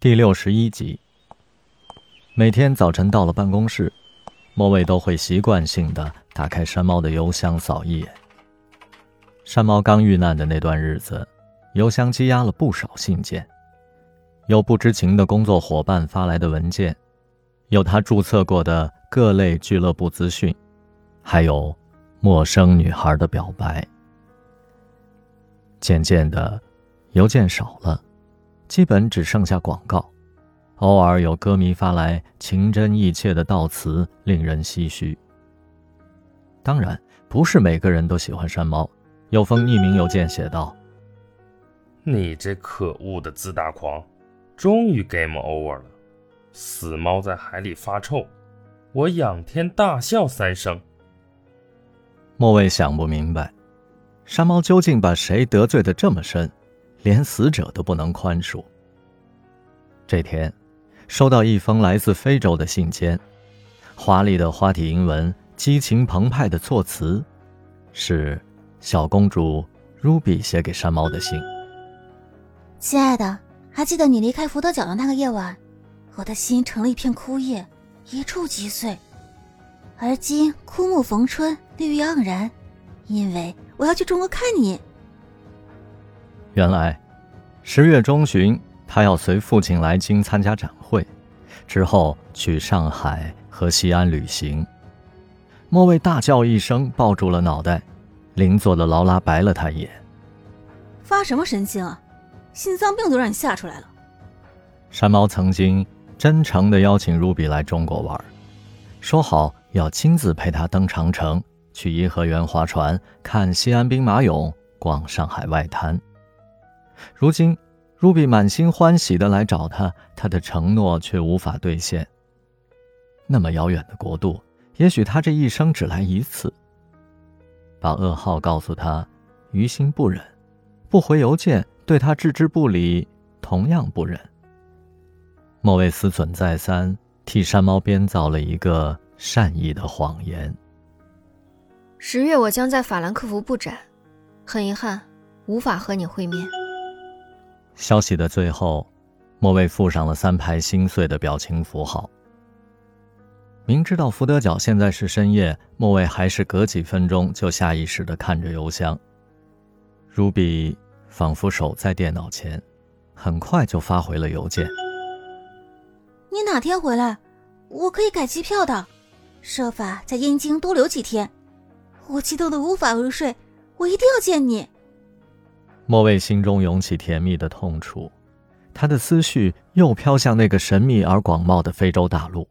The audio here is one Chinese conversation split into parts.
第六十一集。每天早晨到了办公室，莫卫都会习惯性的打开山猫的邮箱扫一眼。山猫刚遇难的那段日子，邮箱积压了不少信件，有不知情的工作伙伴发来的文件，有他注册过的各类俱乐部资讯，还有陌生女孩的表白。渐渐的，邮件少了。基本只剩下广告，偶尔有歌迷发来情真意切的悼词，令人唏嘘。当然，不是每个人都喜欢山猫。有封匿名邮件写道：“你这可恶的自大狂，终于 game over 了！死猫在海里发臭，我仰天大笑三声。”莫卫想不明白，山猫究竟把谁得罪的这么深？连死者都不能宽恕。这天，收到一封来自非洲的信笺，华丽的花体英文，激情澎湃的措辞，是小公主 Ruby 写给山猫的信。亲爱的，还记得你离开福德角的那个夜晚，我的心成了一片枯叶，一触即碎。而今枯木逢春，绿意盎然，因为我要去中国看你。原来，十月中旬，他要随父亲来京参加展会，之后去上海和西安旅行。莫卫大叫一声，抱住了脑袋。邻座的劳拉白了他一眼：“发什么神经啊？心脏病都让你吓出来了。”山猫曾经真诚地邀请 Ruby 来中国玩，说好要亲自陪他登长城，去颐和园划船，看西安兵马俑，逛上海外滩。如今，Ruby 满心欢喜的来找他，他的承诺却无法兑现。那么遥远的国度，也许他这一生只来一次。把噩耗告诉他，于心不忍；不回邮件，对他置之不理，同样不忍。莫卫思忖再三，替山猫编造了一个善意的谎言。十月我将在法兰克福布展，很遗憾，无法和你会面。消息的最后，莫卫附上了三排心碎的表情符号。明知道福德角现在是深夜，莫卫还是隔几分钟就下意识地看着邮箱。Ruby 仿佛守在电脑前，很快就发回了邮件：“你哪天回来？我可以改机票的，设法在燕京多留几天。我激动的无法入睡，我一定要见你。”莫畏心中涌起甜蜜的痛楚，他的思绪又飘向那个神秘而广袤的非洲大陆。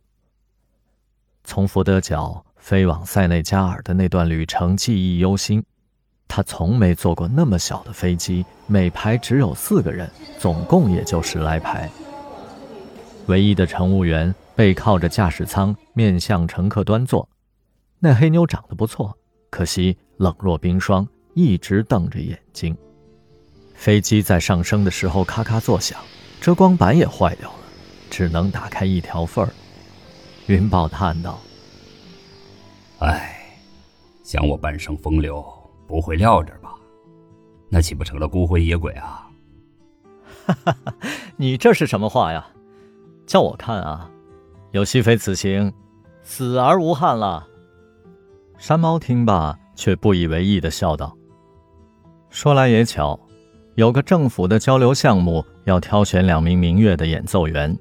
从福德角飞往塞内加尔的那段旅程记忆犹新，他从没坐过那么小的飞机，每排只有四个人，总共也就十来排。唯一的乘务员背靠着驾驶舱，面向乘客端坐。那黑妞长得不错，可惜冷若冰霜，一直瞪着眼睛。飞机在上升的时候咔咔作响，遮光板也坏掉了，只能打开一条缝儿。云豹叹道：“哎，想我半生风流，不会撂这儿吧？那岂不成了孤魂野鬼啊？”哈哈哈，你这是什么话呀？叫我看啊，有西非此行，死而无憾了。山猫听罢，却不以为意的笑道：“说来也巧。”有个政府的交流项目，要挑选两名民乐的演奏员，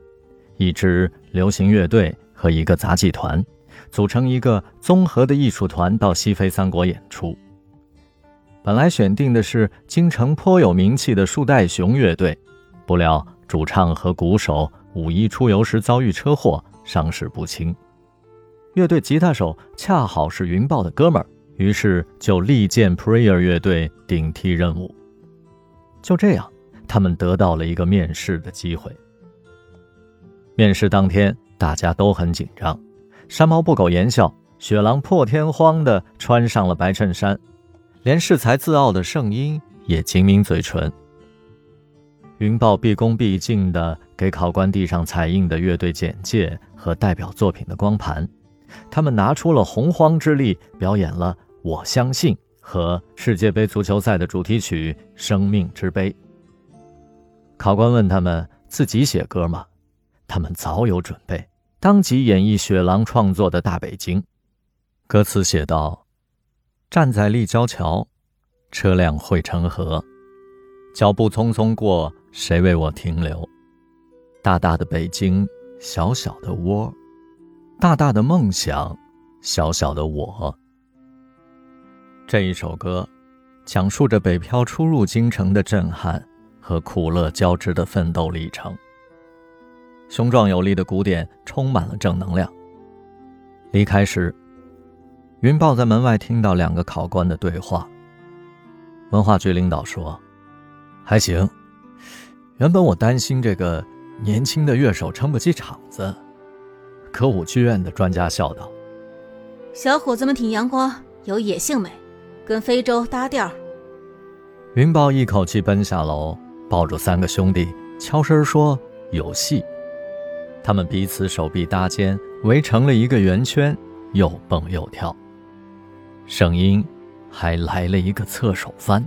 一支流行乐队和一个杂技团，组成一个综合的艺术团到西非三国演出。本来选定的是京城颇有名气的树袋熊乐队，不料主唱和鼓手五一出游时遭遇车祸，伤势不轻。乐队吉他手恰好是云豹的哥们儿，于是就力荐 Prayer 乐队顶替任务。就这样，他们得到了一个面试的机会。面试当天，大家都很紧张。山猫不苟言笑，雪狼破天荒地穿上了白衬衫，连恃才自傲的圣婴也紧抿嘴唇。云豹毕恭毕敬地给考官递上彩印的乐队简介和代表作品的光盘，他们拿出了洪荒之力，表演了《我相信》。和世界杯足球赛的主题曲《生命之杯》。考官问他们自己写歌吗？他们早有准备，当即演绎雪狼创作的《大北京》。歌词写道：“站在立交桥，车辆汇成河，脚步匆匆过，谁为我停留？大大的北京，小小的窝，大大的梦想，小小的我。”这一首歌，讲述着北漂初入京城的震撼和苦乐交织的奋斗历程。雄壮有力的鼓点充满了正能量。离开时，云豹在门外听到两个考官的对话。文化局领导说：“还行。原本我担心这个年轻的乐手撑不起场子。”歌舞剧院的专家笑道：“小伙子们挺阳光，有野性美，跟非洲搭调。”云豹一口气奔下楼，抱住三个兄弟，悄声说：“有戏。”他们彼此手臂搭肩，围成了一个圆圈，又蹦又跳。声音还来了一个侧手翻。